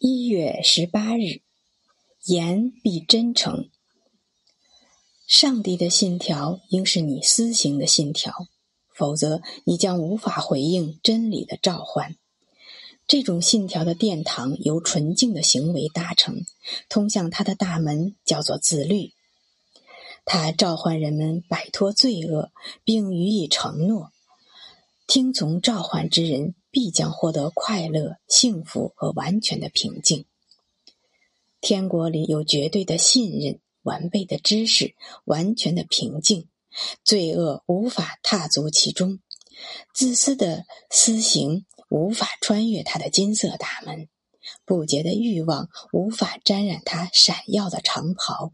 一月十八日，言必真诚。上帝的信条应是你私行的信条，否则你将无法回应真理的召唤。这种信条的殿堂由纯净的行为搭成，通向它的大门叫做自律。它召唤人们摆脱罪恶，并予以承诺：听从召唤之人。必将获得快乐、幸福和完全的平静。天国里有绝对的信任、完备的知识、完全的平静，罪恶无法踏足其中，自私的私行无法穿越它的金色大门，不洁的欲望无法沾染它闪耀的长袍。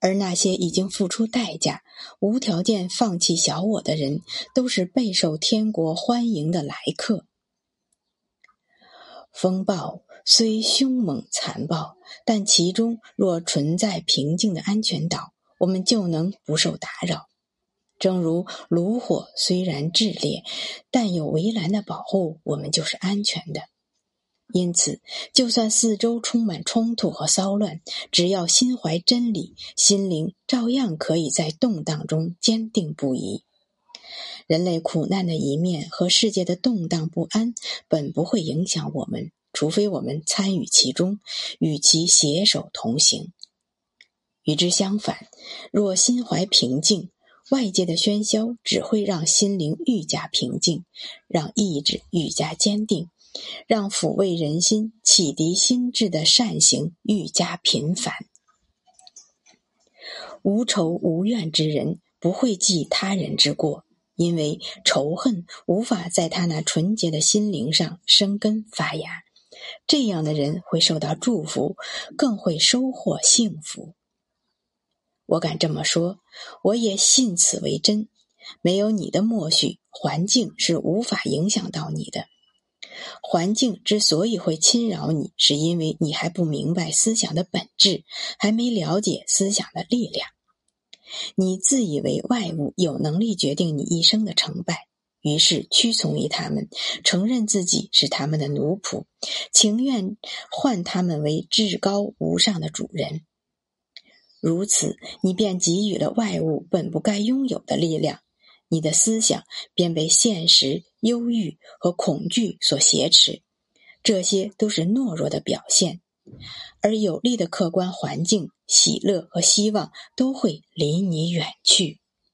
而那些已经付出代价、无条件放弃小我的人，都是备受天国欢迎的来客。风暴虽凶猛残暴，但其中若存在平静的安全岛，我们就能不受打扰。正如炉火虽然炽烈，但有围栏的保护，我们就是安全的。因此，就算四周充满冲突和骚乱，只要心怀真理，心灵照样可以在动荡中坚定不移。人类苦难的一面和世界的动荡不安，本不会影响我们，除非我们参与其中，与其携手同行。与之相反，若心怀平静，外界的喧嚣只会让心灵愈加平静，让意志愈加坚定。让抚慰人心、启迪心智的善行愈加频繁。无仇无怨之人不会记他人之过，因为仇恨无法在他那纯洁的心灵上生根发芽。这样的人会受到祝福，更会收获幸福。我敢这么说，我也信此为真。没有你的默许，环境是无法影响到你的。环境之所以会侵扰你，是因为你还不明白思想的本质，还没了解思想的力量。你自以为外物有能力决定你一生的成败，于是屈从于他们，承认自己是他们的奴仆，情愿唤他们为至高无上的主人。如此，你便给予了外物本不该拥有的力量。你的思想便被现实、忧郁和恐惧所挟持，这些都是懦弱的表现，而有利的客观环境、喜乐和希望都会离你远去。